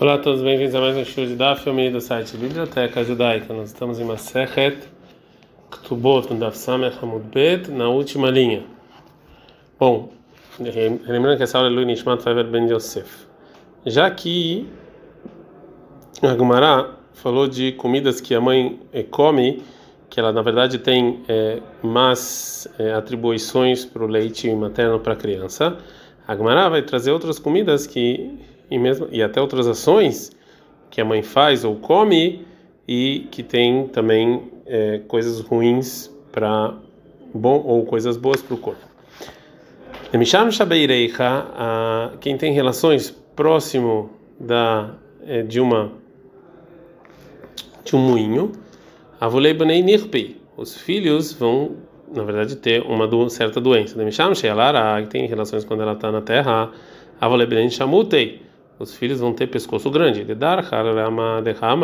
Olá a todos, bem-vindos a mais um show de Daf, filme do site Biblioteca Judaica. Nós estamos em Masechet Ktubot, no Daf Samech Hamud Bet, na última linha. Bom, lembrando que essa aula é Lui Nishmat Faber Ben Yosef. Já que a Gumara falou de comidas que a mãe eh, come, que ela na verdade tem é, más é, atribuições para o leite materno para a criança, a Gumara vai trazer outras comidas que e mesmo e até outras ações que a mãe faz ou come e que tem também é, coisas ruins para bom ou coisas boas para o corpo. Quem tem relações próximo da é, de uma de um moinho, avulei nirpei. Os filhos vão, na verdade, ter uma do, certa doença. Demisham sheyalara, que tem relações quando ela está na terra, avulei chamutei os filhos vão ter pescoço grande.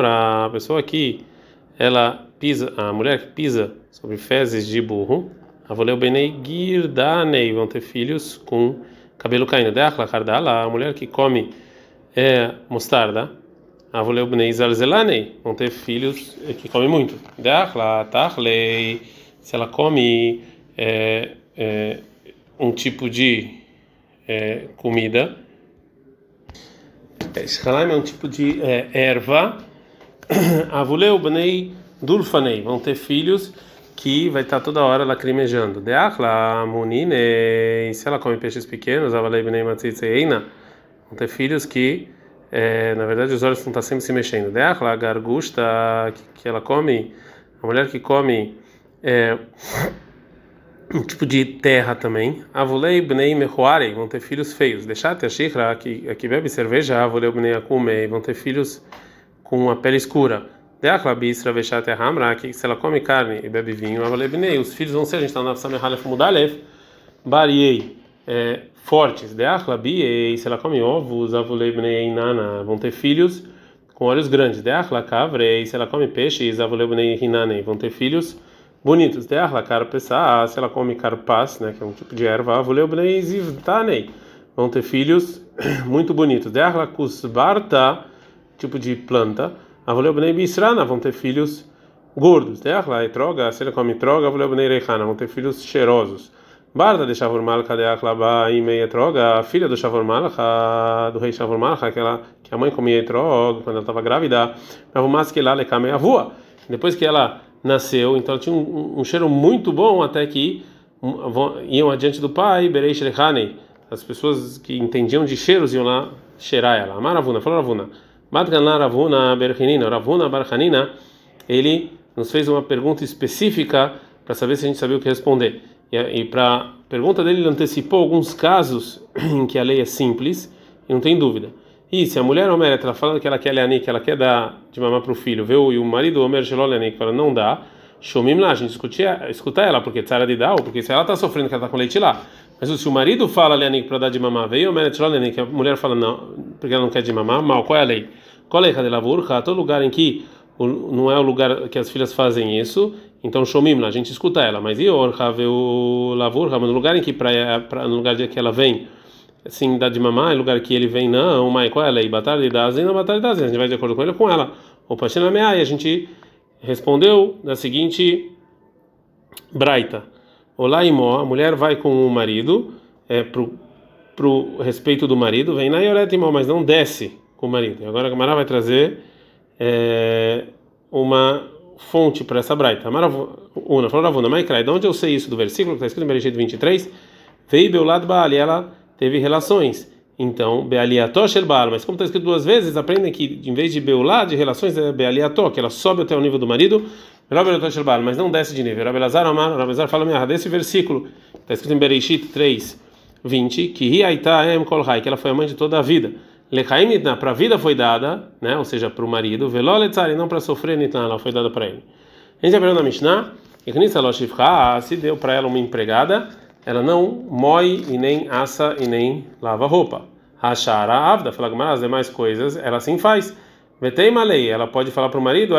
A pessoa que ela pisa, a mulher que pisa sobre fezes de burro, avoleu benei girdanei, vão ter filhos com cabelo caindo. A mulher que come é, mostarda, avoleu benei zalzelanei, vão ter filhos que comem muito. Se ela come é, é, um tipo de é, comida Shalaim é um tipo de é, erva. Avuleu bnei dulfanei. Vão ter filhos que vai estar toda hora lacrimejando. Deachla munine. Se ela come peixes pequenos, avalei bnei matzitzeina. Vão ter filhos que, é, na verdade, os olhos vão estar sempre se mexendo. Deachla gargusta, que, que ela come. A mulher que come. É, um tipo de terra também. Avulei bnei mehuarei, vão ter filhos feios. Deixate a shikra, que, que bebe cerveja, avulei bnei akumei, vão ter filhos com a pele escura. Deachla bisra vechate hamra, que se ela come carne e bebe vinho, avulei bnei, os filhos vão ser, a gente está na Samehalef Mudalef, bariei, é, fortes. Deachla biei, se ela come ovos, avulei bnei nana, vão ter filhos com olhos grandes. Deachla cavrei, se ela come peixes, avulei bnei hinanei, vão ter filhos bonitos. De arla carpessa, se ela come carpaz, né, que é um tipo de erva, avuleu bnei vão ter filhos muito bonitos. De arla kusbarta, tipo de planta, avuleu bnei bisrana, vão ter filhos gordos. De arla etroga, se ela come troga, avuleu bnei reichana, vão ter filhos cheirosos. Barda de Shavor Malcha de Achlaba e meia troga, a filha do Shavor Malcha, do rei Shavor Malcha, aquela que a mãe comia etrog quando ela estava grávida, mas que lá le a avua. Depois que ela nasceu, então tinha um, um, cheiro muito bom até que iam adiante do pai, as pessoas que entendiam de cheiros iam lá cheirar ela. Amaravuna, falou Ravuna. Ravuna Berchanina, Ravuna Barchanina, ele nos fez uma pergunta específica para saber se a gente sabia o que responder. E, e para a pergunta dele, ele antecipou alguns casos em que a lei é simples e não tem dúvida. E se a mulher Omer, ela fala que ela quer leanik, que ela quer dar de mamar para o filho, viu? E o marido Omer Shelol leanik, ela não dá, Shomim lá, a gente escuta, escuta ela, porque tzara de ou porque se ela está sofrendo que ela está com leite lá. Mas se o marido fala leanik para dar de mamar, veio Omer Shelol leanik, a mulher fala não, porque ela não quer de mamar, mal, qual é a lei? Qual é a de lavurca? Todo lugar em que não é o lugar que as filhas fazem isso, então Shomim lá, a gente escuta ela. Mas e Orha, veio lavurca, no lugar em que, pra, pra, no lugar de que ela vem, assim, dá de mamar, em lugar que ele vem, não, mas qual é a? Batalha de Dazen, não batalha de Dazen. A gente vai de acordo com ele com ela. O Pachina Mea, e a gente respondeu da seguinte braita. Olá, Imó, a mulher vai com o marido, é, pro, pro respeito do marido, vem na Ioret Imó, mas não desce com o marido. E agora a Gamara vai trazer é, uma fonte para essa braita. Una, falou Ravuna, Maikrai, de onde eu sei isso do versículo que está escrito em Bereshit 23? Veio Beulad Baal, e ela teve relações. Então, Bealiató Sherbal, mas como está escrito duas vezes, aprendem que em vez de Beulá, de relações, é Bealiató, que ela sobe até o nível do marido, mas não desce de nível. Rabelazar Rabelazar fala minha desse versículo, está escrito em Bereshit 3, 20, que Riaita Em Kolhai, que ela foi a mãe de toda a vida. Lechaim para a vida foi dada, né, ou seja, para o marido, Veloletzari, não para sofrer, Nitna, ela foi dada para ele. A gente aprendeu na Mishnah, se deu para ela uma empregada, ela não moe e nem assa e nem lava roupa. Rachara avda, fala que as demais coisas, ela sim faz. Vetei malei, ela pode falar para o marido.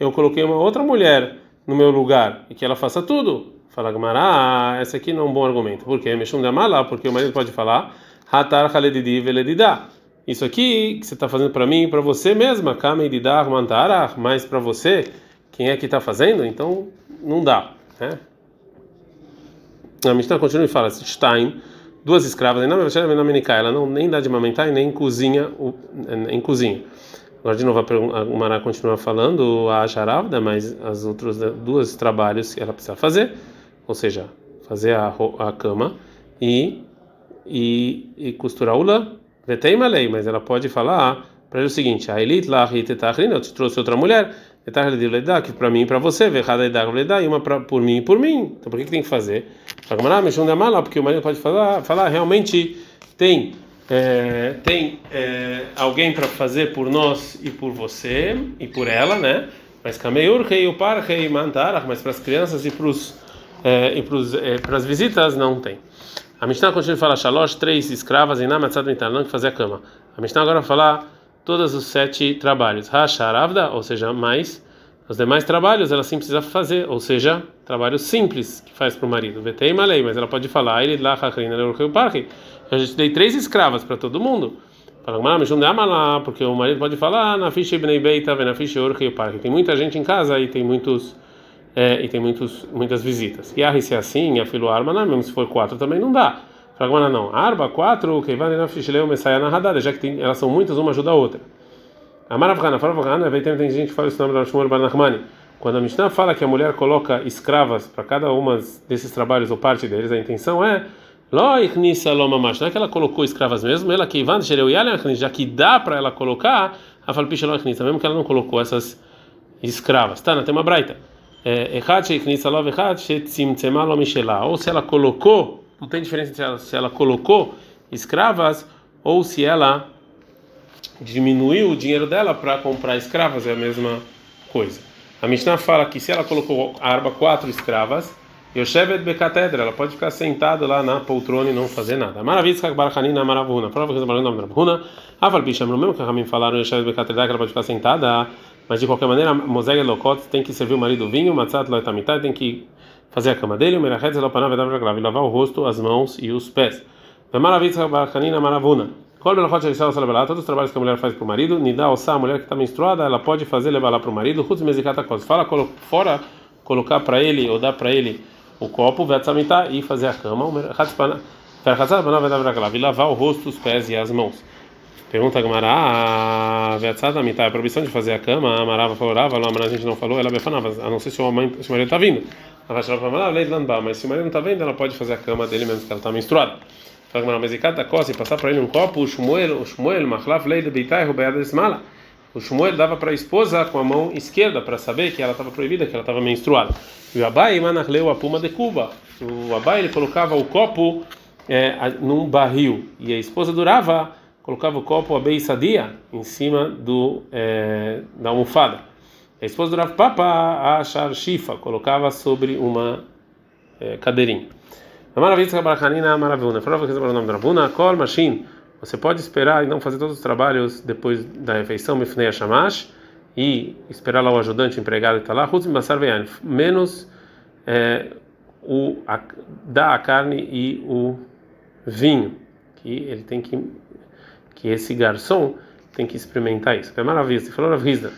Eu coloquei uma outra mulher no meu lugar e que ela faça tudo. Fala Gamara, essa aqui não é um bom argumento. Por quê? Mexum de mala, porque o marido pode falar, hatar haledidi veledidá. isso aqui que você está fazendo para mim para você mesma, mas para você, quem é que está fazendo? Então não dá, né? A Mishnah continua e fala: Stein, duas escravas, ela não nem dá de amamentar e nem cozinha, em cozinha. Agora de novo a Mará continua falando a Sharavda, mas as outras duas trabalhos que ela precisa fazer, ou seja, fazer a, a cama e, e, e costurar o lã. Vetei lei, mas ela pode falar para ele o seguinte: a elite lá, eu te trouxe outra mulher, que para mim e para você, e uma pra, por mim e por mim. Então por que, que tem que fazer? Porque o marido pode falar, falar realmente tem é, tem é, alguém para fazer por nós e por você e por ela, né? Mas mas para as crianças e para os é, e para as visitas não tem. A Mishnah continua a falar três escravas em Namatzad Mitanã que fazia a cama. A Mishnah agora vai falar todos os sete trabalhos. Hasharavda, ou seja, mais os demais trabalhos ela sim precisa fazer, ou seja, trabalhos simples que faz para o marido. Vetei malei, mas ela pode falar, ele lá eu já te dei três escravas para todo mundo. Porque o marido pode falar, na ficha ibnei beita, na ficha parque. Tem muita gente em casa e tem muitos é, e tem muitos muitas visitas. E a se é assim, a filo arma, mesmo se for quatro também não dá. Fala, não, arba quatro, que vai na radada, já que tem, elas são muitas, uma ajuda a outra. Amaravkana, Faravkana, tem gente que fala esse nome da Shmuel Barnachmani. Quando a Mishnah fala que a mulher coloca escravas para cada uma desses trabalhos ou parte deles, a intenção é não é que ela colocou escravas mesmo, ela que já que dá para ela colocar, a mesmo que ela não colocou essas escravas. Tá, tem uma braita. É, ou se ela colocou, não tem diferença se ela, se ela colocou escravas ou se ela diminuiu o dinheiro dela para comprar escravas, é a mesma coisa. A Mishnah fala que se ela colocou a arba quatro escravas, Yoshevet Bekatedra, ela pode ficar sentada lá na poltrona e não fazer nada. Maravilha, Barachanina, Maravuna. Prova que você nome da Ravuna. Aval no mesmo que a Ramin falaram, Yoshevet Bekatedra, que ela pode ficar sentada, mas de qualquer maneira, Moseg Lokot tem que servir o marido vinho, Matzat Loetamitai tem que fazer a cama dele, o Merachet Zelopanav e lavar o rosto, as mãos e os pés. Maravilha, Barachanina, Maravuna. Todos os trabalhos que a mulher faz para o marido, Nidá Ossá, a mulher que está menstruada, ela pode fazer levar lá para o marido, Rutz Mezikata Kos. Fala fora, colocar para ele ou dar para ele o copo, vetzamitar e fazer a cama, e lavar o rosto, os pés e as mãos. Pergunta a Gamara, vetzamitar, a proibição de fazer a cama, a Marava falou, a gente não falou, ela befanava, a não ser se o, mãe, se o marido está vindo. Mas se o marido não está vendo, ela pode fazer a cama dele mesmo que ela está menstruada. Fala Gamara, mas coisa, e passar para ele um copo, o Shmuel, o Shmuel, Machlaf, Leide, Beitai, Rubeada, Esmala o Shmuel dava para a esposa com a mão esquerda para saber que ela estava proibida, que ela estava menstruada. E o Abai manachleu a puma de Cuba. O Abai ele colocava o copo é, num barril e a esposa durava colocava o copo a beisadia em cima do é, da almofada. A esposa durava papa a shifa colocava sobre uma é, cadeirinha. A maravilha que a maravilha. Falava que o nome da Rabuna, Kol Mashin você pode esperar e não fazer todos os trabalhos depois da refeição, Mifnei Shamash, e esperar lá o ajudante, o empregado está lá, menos é, o, a, dar a carne e o vinho, que ele tem que, que esse garçom tem que experimentar isso. É maravilha, você falou Ravizda.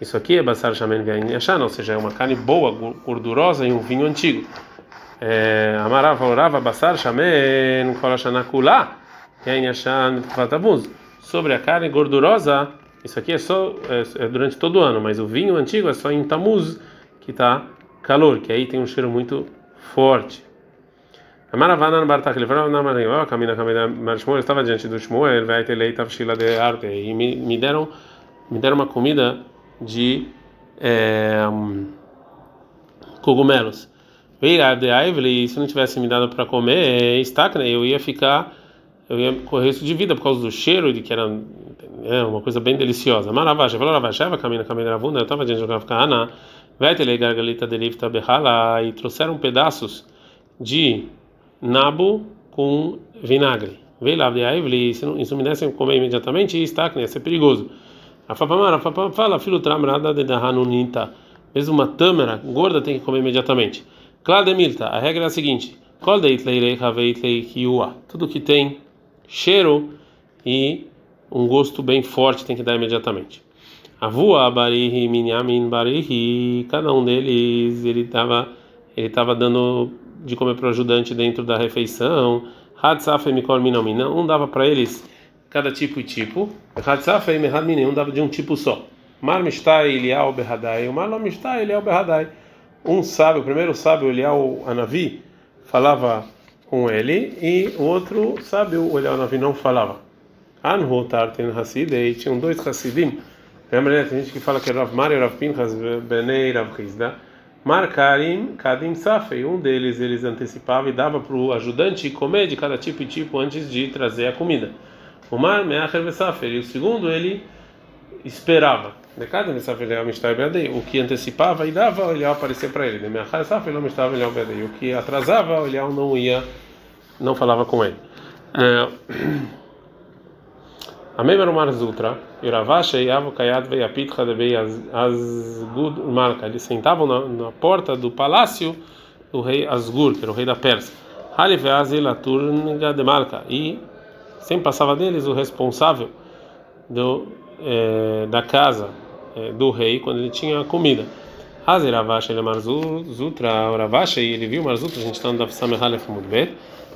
Isso aqui é Basar Shamen Yashan, ou seja, é uma carne boa, gordurosa e um vinho antigo. É, Amarava orava Basar Shamen Kolashanakulá Sobre a carne gordurosa, isso aqui é só é, é durante todo o ano, mas o vinho antigo é só em Tamuz que está calor, que aí tem um cheiro muito forte. Amaravana no Bartak, ele falou na Maranhão, caminha caminha Shmuel, estava diante do Shmuel, vai ter leite fila de arte e me, me deram me deram uma comida de é, cogumelos. Veio de Ively, se não tivesse me dado para comer, estaca, eu ia ficar eu ia correr risco de vida por causa do cheiro de que era é, uma coisa bem deliciosa. Maravaja, falou Ravasheva, caminha caminha Ravuna, eu estava diante de Gavkana, Vetele Gargalita Delifta Behala, e trouxeram pedaços de nabo com vinagre. Veio lá de Aivli, se não me comer imediatamente, está que ia ser perigoso. A Fapamara, fala, filho tramrada de Dahanunita, mesmo uma tâmara gorda tem que comer imediatamente. Clademilta, a regra é a seguinte: Tudo que tem cheiro e um gosto bem forte, tem que dar imediatamente. Avua Barihi, Minyamin Barihi, cada um deles ele estava ele tava dando de comer para o ajudante dentro da refeição. Um dava para eles cada tipo e tipo. Um dava de um tipo só. Um sábio, o primeiro sábio, Elial Anavi, falava com ele e o outro sábio, o Elial Anavi, não falava. Anhu Tarten Hasidei, tinham dois Hasidim. Lembra, tem gente que fala que é Rav Mar e Rav Pinchas Benei Rav Hizda. Mar Karim Kadim Safei, um deles eles antecipava e dava para o ajudante comer de cada tipo e tipo antes de trazer a comida. O Mar Meacher Vesafei, e o segundo ele esperava. O que antecipava e dava, ele aparecia para ele. O que atrasava, ele não ia, não falava com ele. É, Amém Mar Zutra, Iravacha e Avo Kayat Veiapitcha de Asgud Malka. Eles sentavam na, na, porta do palácio do rei Asgur, que era o rei da Pérsia. Hali Veazil Aturniga de Malka. E sempre passava deles o responsável do, é, da casa é, do rei quando ele tinha comida. Hazir Ravacha ele Marzutra, e ele viu Marzutra, a gente está no Dafsam Halef Mudbet,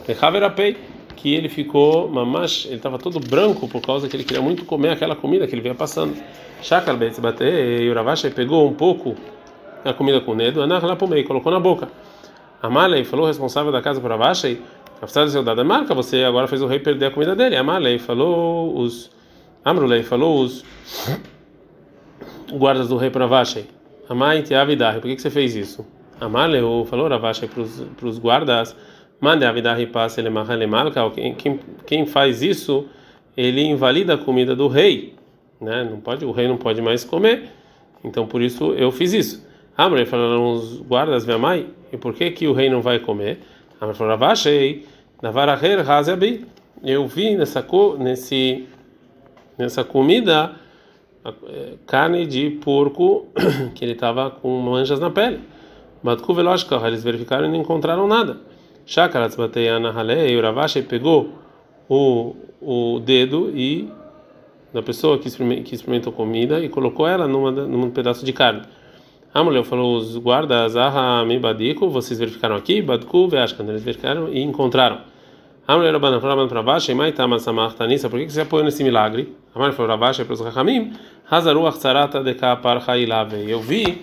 Rechaverapei que ele ficou mamash, ele estava todo branco por causa que ele queria muito comer aquela comida que ele vinha passando. Shakal Betzbate, e Uravashi pegou um pouco da comida com o dedo, meio, colocou na boca. Amalei falou, responsável da casa para Avashi, a seu dado marca, você agora fez o rei perder a comida dele. Amalei falou os Amrulei falou os guardas do rei para Avashi. Amai Tiavidar, por que, que você fez isso? Amalei falou Ravashi para os guardas Mande a vida ripasse ele malca, quem quem faz isso, ele invalida a comida do rei, né? Não pode, o rei não pode mais comer. Então por isso eu fiz isso. Amrei falaram os guardas minha mãe, e por que que o rei não vai comer? Amrei falou: "Avachei, navaraher hazabi". Eu vi nessa nesse nessa comida eh, carne de porco que ele estava com manchas na pele. Batku veloshka, eles verificaram e não encontraram nada. Shakaratz Bateyana Halei, o Ravashi pegou o, o dedo e da pessoa que, que experimentou comida e colocou ela numa, num pedaço de carne. A mulher falou: os guardas, Aha, Badiku, vocês verificaram aqui? Badku, Veashkan, eles verificaram e encontraram. A mulher falou para baixo, Mai Tamasamach Tanissa, por que você apoiou nesse milagre? A mulher falou para baixo, para os Rahamim, Hazaru Achzarata de Kapar Hailave. Eu vi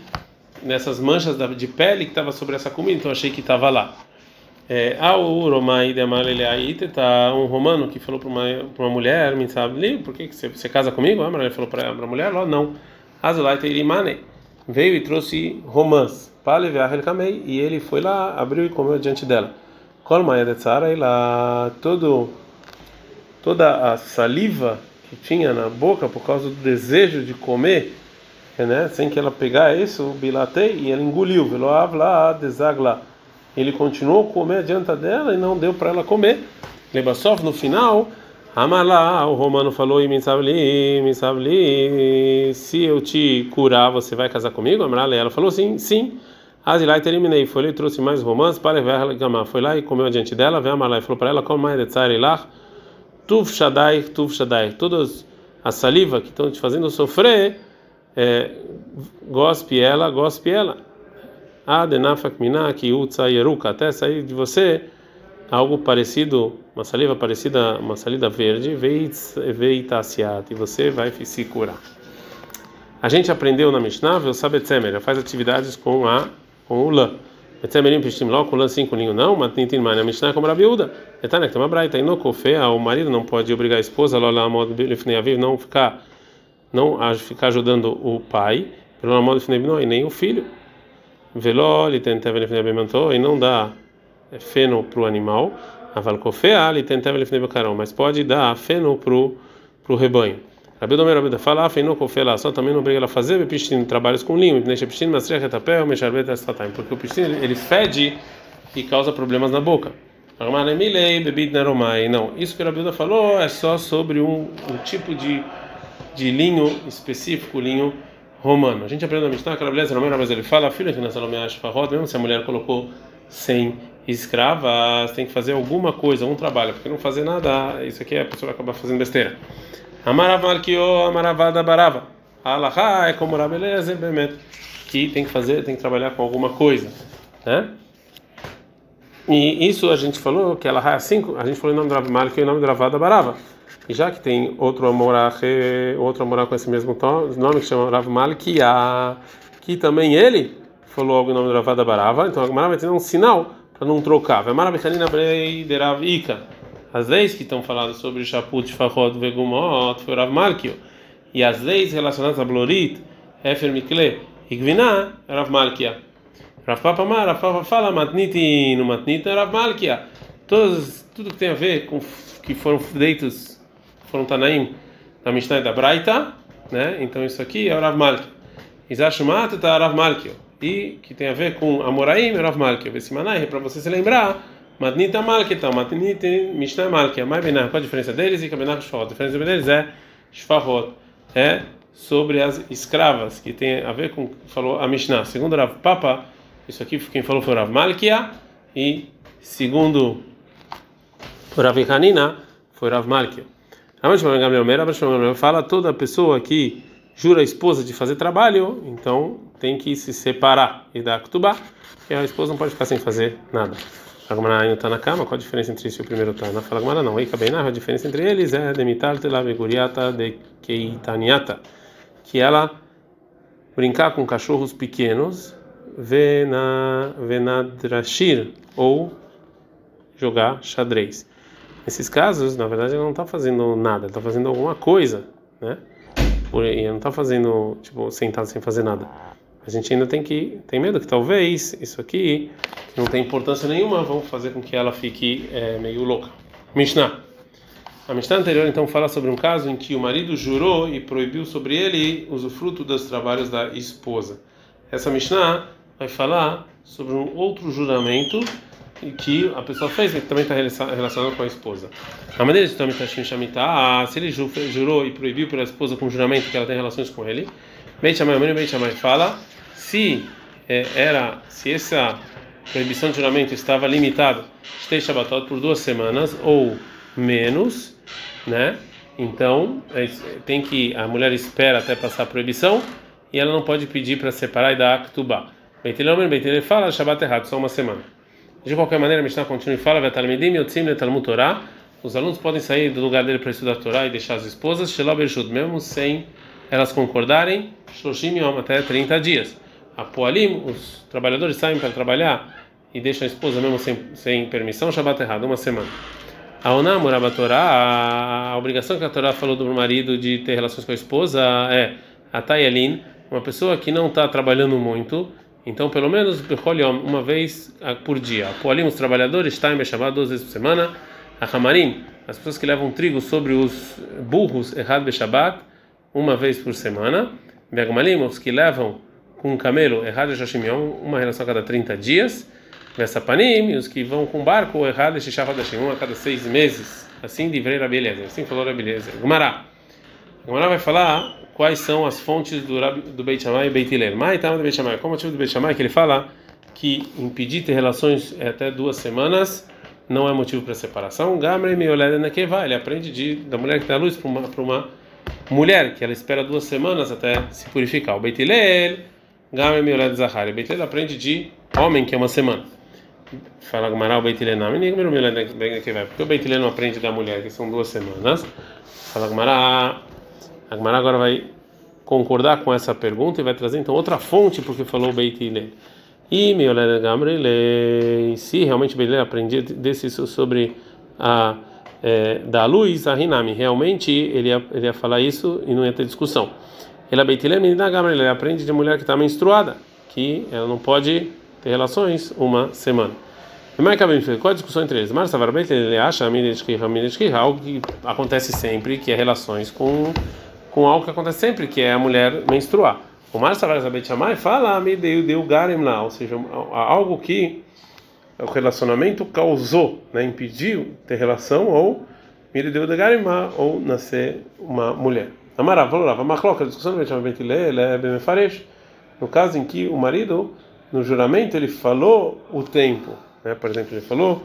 nessas manchas de pele que estava sobre essa comida, então achei que estava lá. É, Romai de tá um romano que falou para uma, uma mulher, me sabe, por que você, você casa comigo? Ah, ele falou para a mulher, não. Azulai Teirimane veio e trouxe romãs, e ele foi lá, abriu e comeu diante dela. De Tzara, e lá todo, toda a saliva que tinha na boca por causa do desejo de comer, né, sem que ela pegar isso, bilatei, e ela engoliu, veloav lá, desagla ele continuou a comer adianta dela e não deu para ela comer. Lebasov, no final, Amalá, o romano falou, Misavli, Misavli, se eu te curar, você vai casar comigo? Amalá, ela falou sim, sim. Azilai terminei, foi lá e trouxe mais romances para ver gamar. Foi lá e comeu adiante dela, veio Amalá e falou para ela, como mais de tzarilah, tuf shadai, tuf shadai. Todas a saliva que estão te fazendo sofrer, é, gospe ela, gospe ela. Adenafak minak utsa yeruka, até sair de você algo parecido, uma saliva parecida, uma saliva verde, veitasiat, e você vai se curar. A gente aprendeu na Mishnah, o Sabetzemer, faz atividades com a com o lã. Betzemerim pishtim lo, com lã cinco linho não, mas tintin mais na Mishnah como Rabiuda. Etanek tem uma braita, no kofé, o marido não pode obrigar a esposa, lá lá modo não ficar não ficar ajudando o pai, pelo modo de nem o filho. Veló, ele tenta e não dá feno para o animal. Avalcofea, ele tenta mas pode dar feno para o rebanho. Rabi Domer Rabi fala, feno cofela, só também não obriga ela a fazer piscina trabalhos com linho, deixa piscina, mas retapé, mexarbeta estatain, porque o piscina ele fede e causa problemas na boca. Não, isso que a Rabi falou é só sobre um, um tipo de, de linho específico, linho romano. A gente aprende na Mishnah, aquela beleza, não mas ele fala, filha que na Salomé Ashfarot, mesmo se a mulher colocou sem escravas, tem que fazer alguma coisa, um trabalho, porque não fazer nada, isso aqui a pessoa acabar fazendo besteira. Amarav Malkio, Amaravada Barava. Alaha é como Rabeleza, Bemet, que tem que fazer, tem que trabalhar com alguma coisa, né? E isso a gente falou que ela é cinco, a gente falou em nome do Rav Malkio e em nome do Ravada Barava. E já que tem outro amorá, outro amorá com esse mesmo nome que chama Rav Malkia, que também ele falou algo em nome do Ravada Barava, então a Gemara vai ter um sinal para não trocar. Vai Marabichanina Brei de Rav Ika. As leis que estão falando sobre Shaput, Fachot, Vegumot, foi Rav Malkio. E as leis relacionadas a Blorit, Efer Mikle e Gviná, Rav Malkia. Rav Papa Mar, Rav Papa fala, Matniti no Matnita, Rav Malkia. Todos, tudo que tem a ver com que foram feitos, foram Tanaim da Mishnah da Braita, né? Então isso aqui é o Rav Malkia. Izashumat está Rav Malkia. E que tem a ver com Amoraim e Rav Malkia. Vesimanai, para você se lembrar, Matnita Malkita, Matnita Mishnah Malkia. Mais bem, qual a diferença deles? E Kabinah Shfahot. A diferença deles é Shfahot. É sobre as escravas, que tem a ver com falou a Mishnah. Segundo Rav Papa, isso aqui quem falou foi Rav Malkia e segundo Rav Hanina foi Rav Malkia. Fala toda pessoa que jura a esposa de fazer trabalho, então tem que se separar e dar ktubá, e a esposa não pode ficar sem fazer nada. Agora ainda está na cama, qual a diferença entre esse e o primeiro Tana? Fala Agora não, Eika Beinar, a diferença entre eles é demitar tela beguriata de keitaniata, que ela brincar com cachorros pequenos, vena venadrashir, ou jogar xadrez. Nesses casos, na verdade, ela não está fazendo nada, está fazendo alguma coisa, né? E não está fazendo, tipo, sentado sem fazer nada a gente ainda tem que tem medo que talvez isso aqui não tem importância nenhuma vão fazer com que ela fique é, meio louca. Mishnah. A Mishnah anterior então fala sobre um caso em que o marido jurou e proibiu sobre ele usufruto dos trabalhos da esposa. Essa Mishnah vai falar sobre um outro juramento que a pessoa fez, que também está relacionado com a esposa. A maneira de Tomitashim Shamitah, se ele jurou e proibiu pela esposa com juramento que ela tem relações com ele, Beit Shammai, Beit Shammai fala se é, era, se essa proibição de juramento estava limitada Shtei Shabbatot por duas semanas ou menos, né? Então é, tem que a mulher espera até passar a proibição e ela não pode pedir para separar e dar Aktubá. Beitilomer, Beitilomer fala Shabbat errado, só uma semana. De qualquer maneira, a Mishnah continua e fala. Os alunos podem sair do lugar dele para estudar a Torá e deixar as esposas, mesmo sem elas concordarem, Shoshim Yom, até 30 dias. A Poalim, os trabalhadores saem para trabalhar e deixam a esposa mesmo sem, sem permissão, Shabbat errado, uma semana. A Onam, a Torá, a obrigação que a Torá falou do marido de ter relações com a esposa é a Tayalin, uma pessoa que não está trabalhando muito, então pelo menos uma vez por dia. Poalim, os trabalhadores, Shtaim Shabbat duas vezes por semana. A Hamarim, as pessoas que levam trigo sobre os burros, Errad Shabbat, uma vez por semana. Begmalim, os que levam com um camelo, errado Shashimion, uma relação a cada 30 dias. Nessa panim, os que vão com barco, errado Shishafadashim, a cada seis meses. Assim de Vrei Rabeleza, assim falou Rabeleza. Gumará. Gumará vai falar quais são as fontes do, do Beit Shammai e Beit Hillel. Mai do Beit Shammai. Qual o motivo do Beit Shammai? Que ele fala que impedir ter relações até duas semanas não é motivo para separação. Gamre me olhada na vai. Ele aprende de, da mulher que a luz para uma, uma mulher, que ela espera duas semanas até se purificar. O Beit Hillel Gamer Miolad Zahari. Beit Hillel aprende de homem, que é uma semana. Fala Gamaral Beit Hillel não. Porque o Beit Hillel não aprende da mulher, que são duas semanas. Fala Gamaral. A Gamaral agora vai concordar com essa pergunta e vai trazer então outra fonte porque falou Beit Hillel. E Miolad Gamrei, se realmente Beit Hillel aprendia desse sobre a é, da luz, a Rinami, realmente ele ia, ele ia falar isso e não ia ter discussão. Ele ele aprende de mulher que está menstruada, que ela não pode ter relações uma semana. Qual a discussão entre eles? Marcia Varbeit ele acha algo que acontece sempre, que é relações com com algo que acontece sempre, que é a mulher menstruar. O Marcia Varbeit Shamai fala me deu deu garim lá, ou seja, algo que o relacionamento causou, né, impediu ter relação ou me deu de garimá ou nascer uma mulher. Amarav, Valorava, Machloca, a discussão do Beit Hillel é Bemefaresh. No caso em que o marido, no juramento, ele falou o tempo. Né? Por exemplo, ele falou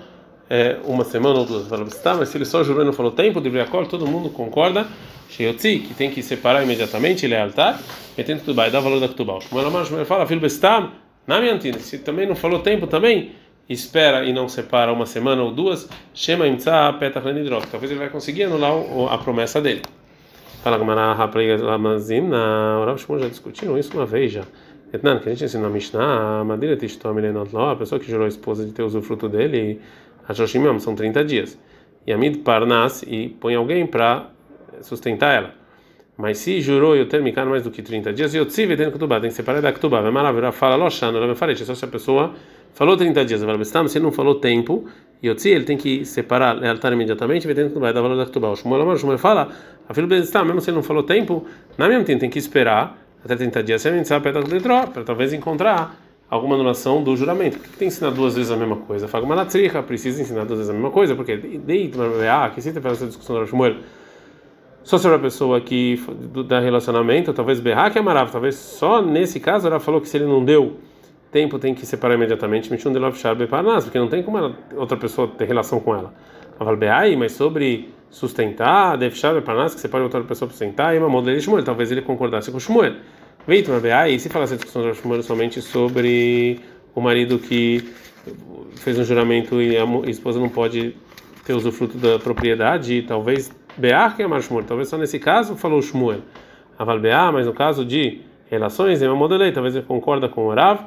é, uma semana ou duas. Tá, mas se ele só jurou e não falou tempo, deveria acordo, todo mundo concorda. Sheyotzi, que tem que separar imediatamente, ele é altar, metendo tudo vai dar valor da Ktubal. Como ela fala, filho bestam, na minha antina, se também não falou tempo também, espera e não separa uma semana ou duas, Shema Imtsa Lenidrot. Talvez ele vai conseguir anular a promessa dele. Fala Gamara Rapregazim, na Orav Shmuel já discutiram isso uma vez já. Etnan, que a gente ensina na Mishnah, Madira Tishtom a pessoa que jurou a esposa de ter usufruto dele, a Joshimam, são 30 dias. E Amid Parnas, e põe alguém para sustentar ela. Mas se jurou eu terminar mais do que 30 dias, eu tive dentro do tem que separar da Ktubá. Vai maravilhar, fala, Loshana, ela me falei, só se a pessoa falou 30 dias, se ele não falou tempo, e ele tem que separar, lealtar imediatamente, vai dentro do da valor da Ktubá. O Shmuel o Shmuel fala, a filha Bestam, mesmo se ele não falou tempo, na mesma tempo tem que esperar até 30 dias, se a gente sabe, para talvez encontrar alguma anulação do juramento. Por que tem que ensinar duas vezes a mesma coisa? Natricha, precisa ensinar duas vezes a mesma coisa, porque deita, ah, que cita para essa discussão do Shmuel. Só sobre a pessoa que dá relacionamento, talvez berrar que é maravilhoso, talvez só nesse caso ela falou que se ele não deu tempo tem que separar imediatamente, Mishun de Love Sharbe Parnas, porque não tem como ela, outra pessoa ter relação com ela. Mas sobre sustentar, Dev Sharbe Parnas, que pode outra pessoa para sustentar, e uma modelo de Shmuel, talvez ele concordasse com Shmuel. Veitum e se falasse a discussão de Shmuel somente sobre o marido que fez um juramento e a esposa não pode ter usufruto da propriedade, talvez Bear que é Marshmur, talvez só nesse caso falou Shmuel. Aval Bear, mas no caso de relações, é uma modelei, talvez ele concorda com o Rav,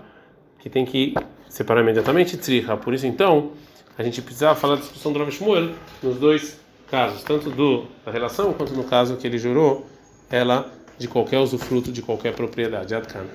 que tem que separar imediatamente Triha. Por isso, então, a gente precisava falar da discussão do Rav Shmuel nos dois casos, tanto do, da relação quanto no caso que ele jurou ela de qualquer usufruto de qualquer propriedade. Adkan.